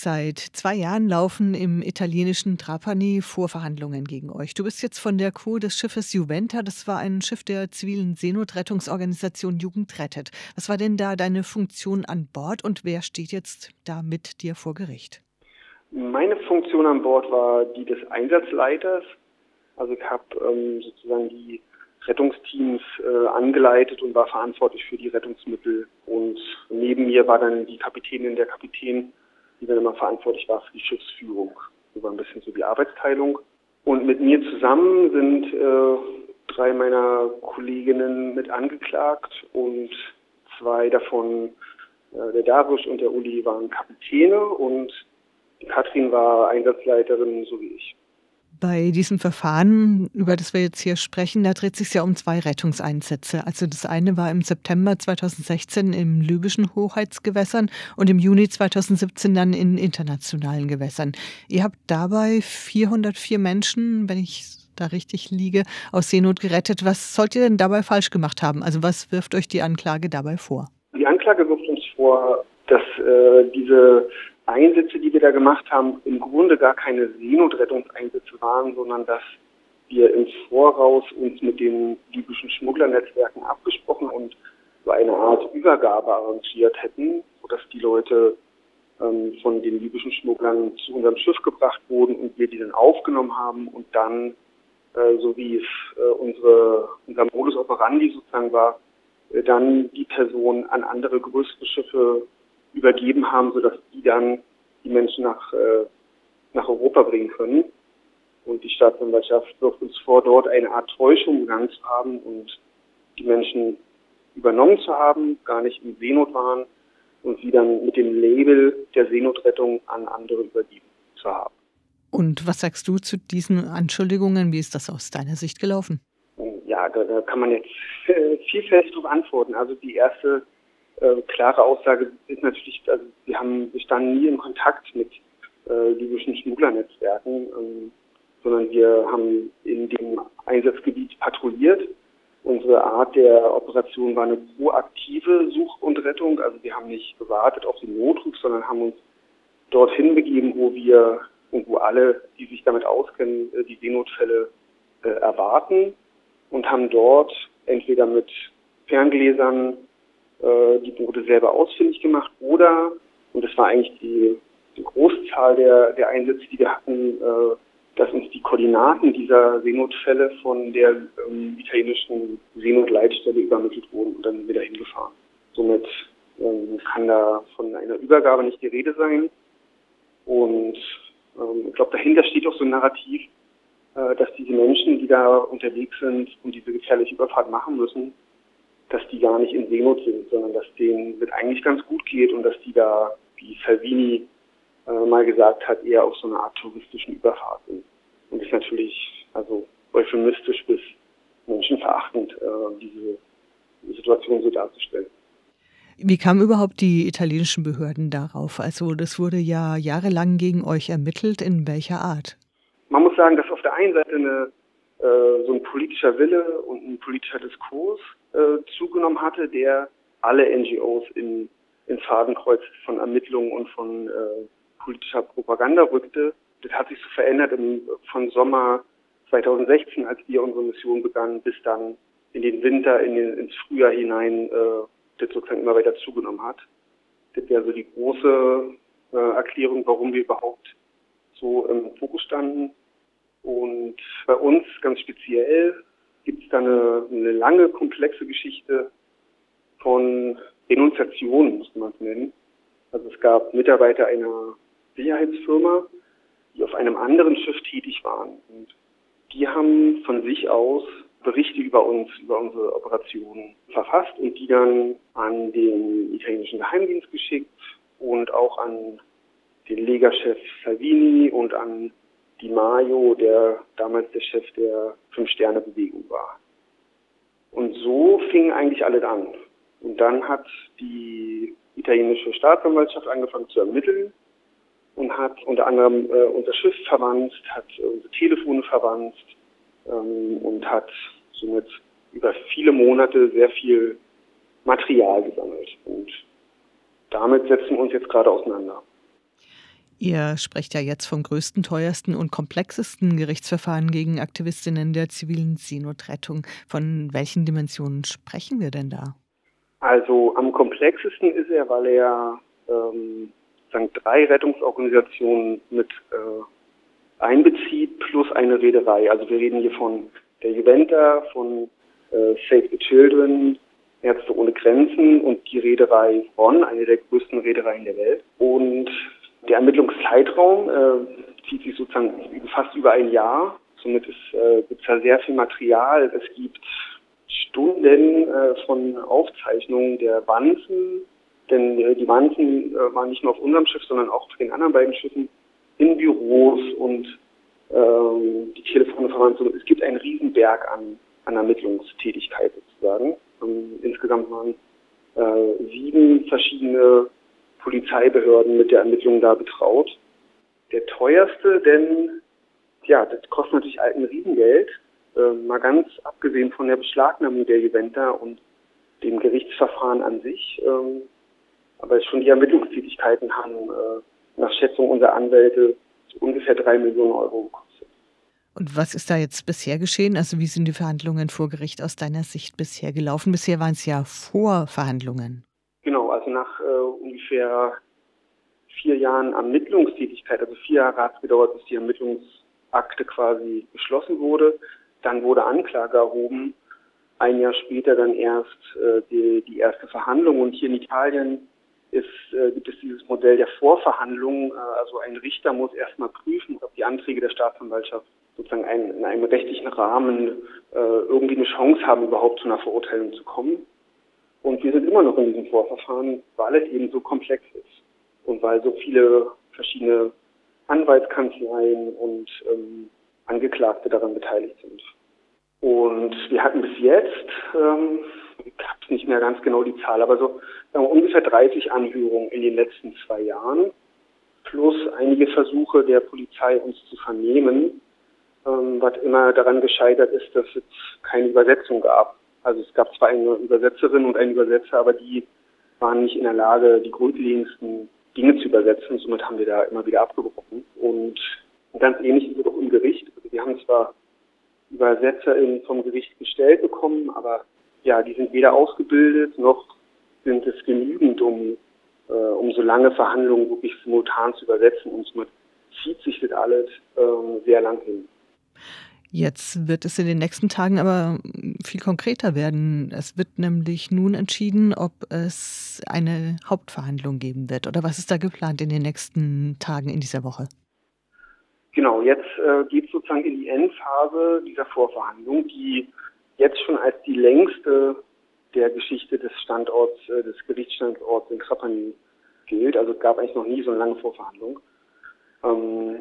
Seit zwei Jahren laufen im italienischen Trapani Vorverhandlungen gegen euch. Du bist jetzt von der Crew des Schiffes Juventa. Das war ein Schiff der zivilen Seenotrettungsorganisation Jugend rettet. Was war denn da deine Funktion an Bord und wer steht jetzt da mit dir vor Gericht? Meine Funktion an Bord war die des Einsatzleiters. Also ich habe ähm, sozusagen die Rettungsteams äh, angeleitet und war verantwortlich für die Rettungsmittel. Und neben mir war dann die Kapitänin, der Kapitän die dann immer verantwortlich war für die Schiffsführung. So war ein bisschen so die Arbeitsteilung. Und mit mir zusammen sind äh, drei meiner Kolleginnen mit angeklagt und zwei davon, äh, der Darius und der Uli, waren Kapitäne und Katrin war Einsatzleiterin, so wie ich. Bei diesem Verfahren, über das wir jetzt hier sprechen, da dreht sich ja um zwei Rettungseinsätze. Also das eine war im September 2016 im libyschen Hoheitsgewässern und im Juni 2017 dann in internationalen Gewässern. Ihr habt dabei 404 Menschen, wenn ich da richtig liege, aus Seenot gerettet. Was sollt ihr denn dabei falsch gemacht haben? Also was wirft euch die Anklage dabei vor? Die Anklage wirft uns vor, dass äh, diese Einsätze, die wir da gemacht haben, im Grunde gar keine Seenotrettungseinsätze waren, sondern dass wir im Voraus uns mit den libyschen Schmugglernetzwerken abgesprochen und so eine Art Übergabe arrangiert hätten, sodass die Leute ähm, von den libyschen Schmugglern zu unserem Schiff gebracht wurden und wir die dann aufgenommen haben und dann, äh, so wie es äh, unsere, unser Modus operandi sozusagen war, äh, dann die Person an andere größere Schiffe übergeben haben, sodass dann die Menschen nach, äh, nach Europa bringen können. Und die Staatsanwaltschaft wirft uns vor, dort eine Art Täuschung begangen zu haben und die Menschen übernommen zu haben, gar nicht in Seenot waren und sie dann mit dem Label der Seenotrettung an andere übergeben zu haben. Und was sagst du zu diesen Anschuldigungen? Wie ist das aus deiner Sicht gelaufen? Ja, da, da kann man jetzt äh, vielfältig darauf antworten. Also die erste äh, klare Aussage ist natürlich, also wir haben, wir standen nie in Kontakt mit äh, libyschen Schmugglernetzwerken, ähm, sondern wir haben in dem Einsatzgebiet patrouilliert. Unsere Art der Operation war eine proaktive Such- und Rettung. Also wir haben nicht gewartet auf den Notruf, sondern haben uns dorthin begeben, wo wir und wo alle, die sich damit auskennen, äh, die Seenotfälle äh, erwarten und haben dort entweder mit Ferngläsern äh, die Boote selber ausfindig gemacht oder, und das war eigentlich die, die Großzahl der, der Einsätze, die wir hatten, äh, dass uns die Koordinaten dieser Seenotfälle von der ähm, italienischen Seenotleitstelle übermittelt wurden und dann wieder hingefahren. Somit ähm, kann da von einer Übergabe nicht die Rede sein. Und ähm, ich glaube, dahinter steht auch so ein Narrativ, äh, dass diese Menschen, die da unterwegs sind und diese gefährliche Überfahrt machen müssen, dass die gar nicht in Seenot sind, sondern dass denen es eigentlich ganz gut geht und dass die da, wie Salvini äh, mal gesagt hat, eher auf so einer Art touristischen Überfahrt sind. Und ist natürlich also euphemistisch bis menschenverachtend, äh, diese Situation so darzustellen. Wie kamen überhaupt die italienischen Behörden darauf? Also das wurde ja jahrelang gegen euch ermittelt. In welcher Art? Man muss sagen, dass auf der einen Seite eine, äh, so ein politischer Wille und ein politischer Diskurs äh, zugenommen hatte, der alle NGOs in, ins Fadenkreuz von Ermittlungen und von äh, politischer Propaganda rückte. Das hat sich so verändert im, von Sommer 2016, als wir unsere Mission begannen, bis dann in den Winter, in den, ins Frühjahr hinein, äh, das sozusagen immer weiter zugenommen hat. Das wäre so die große äh, Erklärung, warum wir überhaupt so im Fokus standen. Und bei uns ganz speziell gibt es da eine, eine lange, komplexe Geschichte von Denunziationen, muss man es nennen. Also es gab Mitarbeiter einer Sicherheitsfirma, die auf einem anderen Schiff tätig waren. Und die haben von sich aus Berichte über uns, über unsere Operationen verfasst und die dann an den italienischen Geheimdienst geschickt und auch an den Legerchef Salvini und an Di Maio, der damals der Chef der Fünf-Sterne-Bewegung war. Und so fingen eigentlich alles an. Und dann hat die italienische Staatsanwaltschaft angefangen zu ermitteln und hat unter anderem äh, unser Schiff verwandt, hat unsere Telefone verwandt ähm, und hat somit über viele Monate sehr viel Material gesammelt. Und damit setzen wir uns jetzt gerade auseinander. Ihr sprecht ja jetzt vom größten, teuersten und komplexesten Gerichtsverfahren gegen Aktivistinnen der zivilen Seenotrettung. Von welchen Dimensionen sprechen wir denn da? Also am komplexesten ist er, weil er ähm, sagen, drei Rettungsorganisationen mit äh, einbezieht plus eine Reederei. Also wir reden hier von der Juventa, von äh, Save the Children, Ärzte ohne Grenzen und die Reederei Bonn, eine der größten Reedereien der Welt. Und der Ermittlungszeitraum äh, zieht sich sozusagen fast über ein Jahr. Somit äh, gibt es da sehr viel Material. Es gibt Stunden äh, von Aufzeichnungen der Wanzen, denn äh, die Wanzen äh, waren nicht nur auf unserem Schiff, sondern auch auf den anderen beiden Schiffen in Büros und ähm, die Telefone verwandt. Es gibt einen Riesenberg an, an Ermittlungstätigkeit sozusagen. Ähm, insgesamt waren äh, sieben verschiedene Polizeibehörden mit der Ermittlung da betraut. Der teuerste, denn ja, das kostet natürlich ein Riesengeld, äh, mal ganz abgesehen von der Beschlagnahmung der Juventa und dem Gerichtsverfahren an sich. Ähm, aber schon die Ermittlungstätigkeiten haben äh, nach Schätzung unserer Anwälte ungefähr drei Millionen Euro gekostet. Und was ist da jetzt bisher geschehen? Also wie sind die Verhandlungen vor Gericht aus deiner Sicht bisher gelaufen? Bisher waren es ja Vorverhandlungen. Nach äh, ungefähr vier Jahren Ermittlungstätigkeit, also vier Jahre hat es gedauert, bis die Ermittlungsakte quasi beschlossen wurde. Dann wurde Anklage erhoben. Ein Jahr später dann erst äh, die, die erste Verhandlung. Und hier in Italien ist, äh, gibt es dieses Modell der Vorverhandlung. Äh, also ein Richter muss erstmal prüfen, ob die Anträge der Staatsanwaltschaft sozusagen ein, in einem rechtlichen Rahmen äh, irgendwie eine Chance haben, überhaupt zu einer Verurteilung zu kommen. Und wir sind immer noch in diesem Vorverfahren, weil es eben so komplex ist und weil so viele verschiedene Anwaltskanzleien und ähm, Angeklagte daran beteiligt sind. Und wir hatten bis jetzt, ähm, ich habe nicht mehr ganz genau die Zahl, aber so wir, ungefähr 30 Anhörungen in den letzten zwei Jahren, plus einige Versuche der Polizei, uns zu vernehmen, ähm, was immer daran gescheitert ist, dass es keine Übersetzung gab. Also es gab zwar eine Übersetzerin und einen Übersetzer, aber die waren nicht in der Lage, die grundlegendsten Dinge zu übersetzen. Somit haben wir da immer wieder abgebrochen. Und ganz ähnlich ist es auch im Gericht. Also wir haben zwar ÜbersetzerInnen vom Gericht gestellt bekommen, aber ja, die sind weder ausgebildet noch sind es genügend, um, äh, um so lange Verhandlungen wirklich simultan zu übersetzen. Und somit zieht sich das alles äh, sehr lang hin. Jetzt wird es in den nächsten Tagen aber viel konkreter werden. Es wird nämlich nun entschieden, ob es eine Hauptverhandlung geben wird. Oder was ist da geplant in den nächsten Tagen in dieser Woche? Genau, jetzt äh, geht es sozusagen in die Endphase dieser Vorverhandlung, die jetzt schon als die längste der Geschichte des Standorts, äh, des Gerichtsstandorts in Krapani gilt. Also es gab eigentlich noch nie so eine lange Vorverhandlung. Ähm,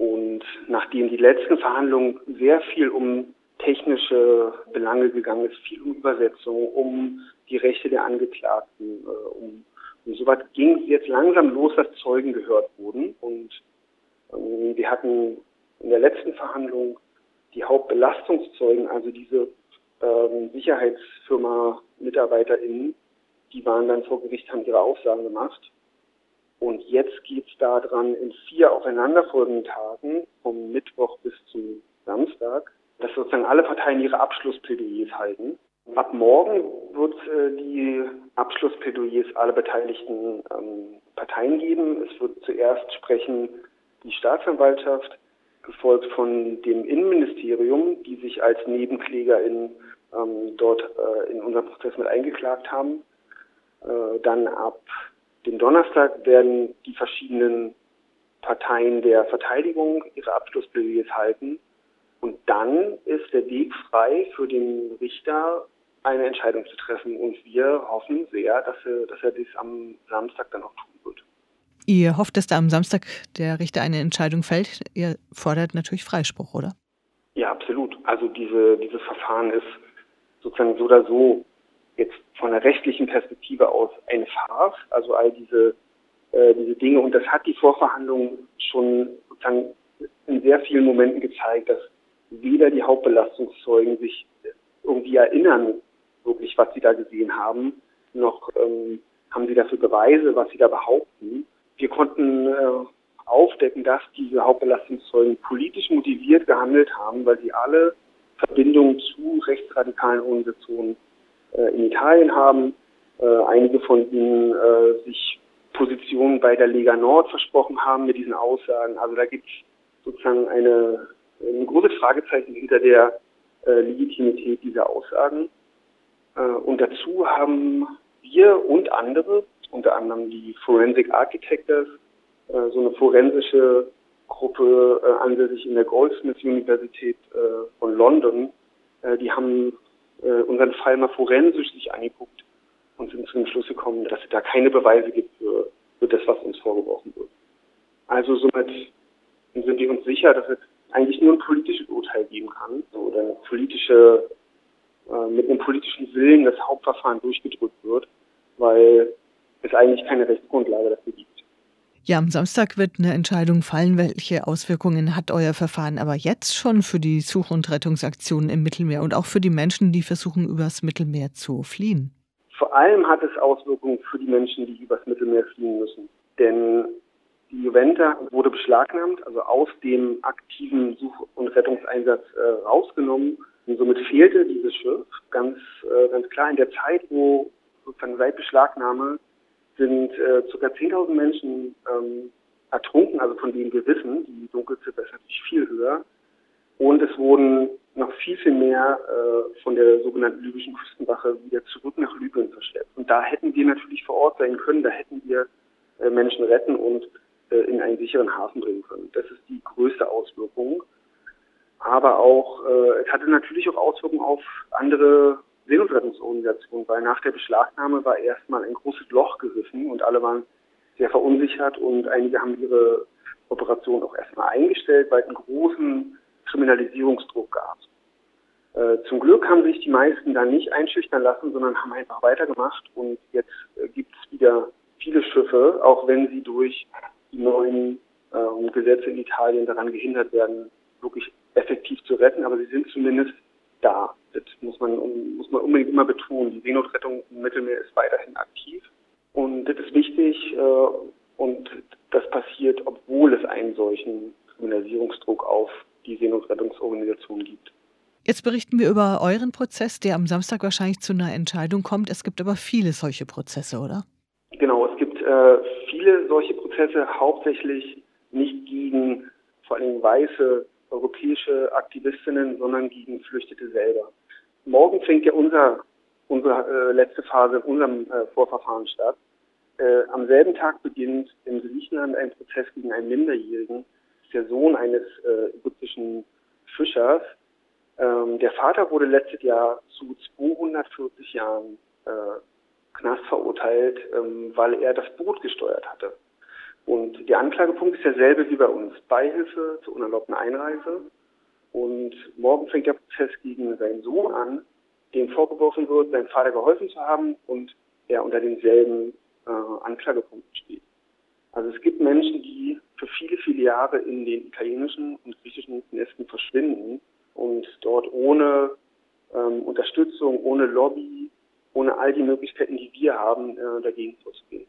und nachdem die letzten Verhandlungen sehr viel um technische Belange gegangen ist, viel um Übersetzung, um die Rechte der Angeklagten, äh, um, um so weit ging es jetzt langsam los, dass Zeugen gehört wurden. Und ähm, wir hatten in der letzten Verhandlung die Hauptbelastungszeugen, also diese ähm, Sicherheitsfirma MitarbeiterInnen, die waren dann vor Gericht, haben ihre Aussagen gemacht. Und jetzt geht es daran, in vier aufeinanderfolgenden Tagen, vom Mittwoch bis zum Samstag, dass sozusagen alle Parteien ihre Abschlussplädoyers halten. Ab morgen wird äh, die Abschlussplädoyers aller beteiligten ähm, Parteien geben. Es wird zuerst sprechen die Staatsanwaltschaft, gefolgt von dem Innenministerium, die sich als Nebenkläger in, ähm, dort äh, in unserem Prozess mit eingeklagt haben. Äh, dann ab den Donnerstag werden die verschiedenen Parteien der Verteidigung ihre Abschlussplädoyers halten. Und dann ist der Weg frei für den Richter, eine Entscheidung zu treffen. Und wir hoffen sehr, dass er, dass er dies am Samstag dann auch tun wird. Ihr hofft, dass da am Samstag der Richter eine Entscheidung fällt. Ihr fordert natürlich Freispruch, oder? Ja, absolut. Also diese, dieses Verfahren ist sozusagen so oder so jetzt von der rechtlichen Perspektive aus eine Farce, also all diese, äh, diese Dinge. Und das hat die Vorverhandlung schon sozusagen in sehr vielen Momenten gezeigt, dass weder die Hauptbelastungszeugen sich irgendwie erinnern, wirklich, was sie da gesehen haben, noch ähm, haben sie dafür Beweise, was sie da behaupten. Wir konnten äh, aufdecken, dass diese Hauptbelastungszeugen politisch motiviert gehandelt haben, weil sie alle Verbindungen zu rechtsradikalen Organisationen in Italien haben. Äh, einige von ihnen äh, sich Positionen bei der Lega Nord versprochen haben mit diesen Aussagen. Also da gibt es sozusagen eine, ein großes Fragezeichen hinter der äh, Legitimität dieser Aussagen. Äh, und dazu haben wir und andere, unter anderem die Forensic Architects, äh, so eine forensische Gruppe äh, ansässig in der Goldsmiths Universität äh, von London, äh, die haben äh, unseren Fall mal forensisch sich angeguckt und sind zu dem Schluss gekommen, dass es da keine Beweise gibt für, für das, was uns vorgeworfen wird. Also somit sind wir uns sicher, dass es eigentlich nur ein politisches Urteil geben kann oder eine politische, äh, mit einem politischen Willen das Hauptverfahren durchgedrückt wird, weil es eigentlich keine Rechtsgrundlage. Ja, am Samstag wird eine Entscheidung fallen, welche Auswirkungen hat euer Verfahren aber jetzt schon für die Such- und Rettungsaktionen im Mittelmeer und auch für die Menschen, die versuchen, übers Mittelmeer zu fliehen? Vor allem hat es Auswirkungen für die Menschen, die übers Mittelmeer fliehen müssen. Denn die Juventa wurde beschlagnahmt, also aus dem aktiven Such- und Rettungseinsatz äh, rausgenommen. Und somit fehlte dieses Schiff ganz, äh, ganz klar in der Zeit, wo sozusagen seit Beschlagnahme sind äh, ca. 10.000 Menschen ähm, ertrunken, also von denen wir wissen, die Dunkelziffer ist natürlich viel höher. Und es wurden noch viel, viel mehr äh, von der sogenannten libyschen Küstenwache wieder zurück nach Libyen verschleppt. Und da hätten wir natürlich vor Ort sein können, da hätten wir äh, Menschen retten und äh, in einen sicheren Hafen bringen können. Das ist die größte Auswirkung. Aber auch, äh, es hatte natürlich auch Auswirkungen auf andere Seenotrettungsorganisationen, weil nach der Beschlagnahme war erstmal ein großes Loch gerissen und alle waren sehr verunsichert und einige haben ihre Operation auch erstmal eingestellt, weil es einen großen Kriminalisierungsdruck gab. Äh, zum Glück haben sich die meisten da nicht einschüchtern lassen, sondern haben einfach weitergemacht und jetzt äh, gibt es wieder viele Schiffe, auch wenn sie durch die neuen äh, Gesetze in Italien daran gehindert werden, wirklich effektiv zu retten, aber sie sind zumindest da. Das muss man, muss man unbedingt immer betonen. Die Seenotrettung im Mittelmeer ist weiterhin aktiv. Und das ist wichtig äh, und das passiert, obwohl es einen solchen Kriminalisierungsdruck auf die Seenotrettungsorganisation gibt. Jetzt berichten wir über euren Prozess, der am Samstag wahrscheinlich zu einer Entscheidung kommt. Es gibt aber viele solche Prozesse, oder? Genau, es gibt äh, viele solche Prozesse, hauptsächlich nicht gegen vor allem weiße europäische Aktivistinnen, sondern gegen Geflüchtete selber. Morgen fängt ja unser, unsere äh, letzte Phase in unserem äh, Vorverfahren statt. Äh, am selben Tag beginnt in Griechenland ein Prozess gegen einen Minderjährigen, der Sohn eines äh, ägyptischen Fischers. Ähm, der Vater wurde letztes Jahr zu 240 Jahren äh, Knast verurteilt, ähm, weil er das Boot gesteuert hatte. Und der Anklagepunkt ist derselbe wie bei uns. Beihilfe zur unerlaubten Einreise. Und morgen fängt der Prozess gegen seinen Sohn an, dem vorgeworfen wird, seinem Vater geholfen zu haben und er unter denselben äh, Anklagepunkten steht. Also es gibt Menschen, die für viele, viele Jahre in den italienischen und griechischen Nesten verschwinden und dort ohne ähm, Unterstützung, ohne Lobby, ohne all die Möglichkeiten, die wir haben, äh, dagegen vorzugehen.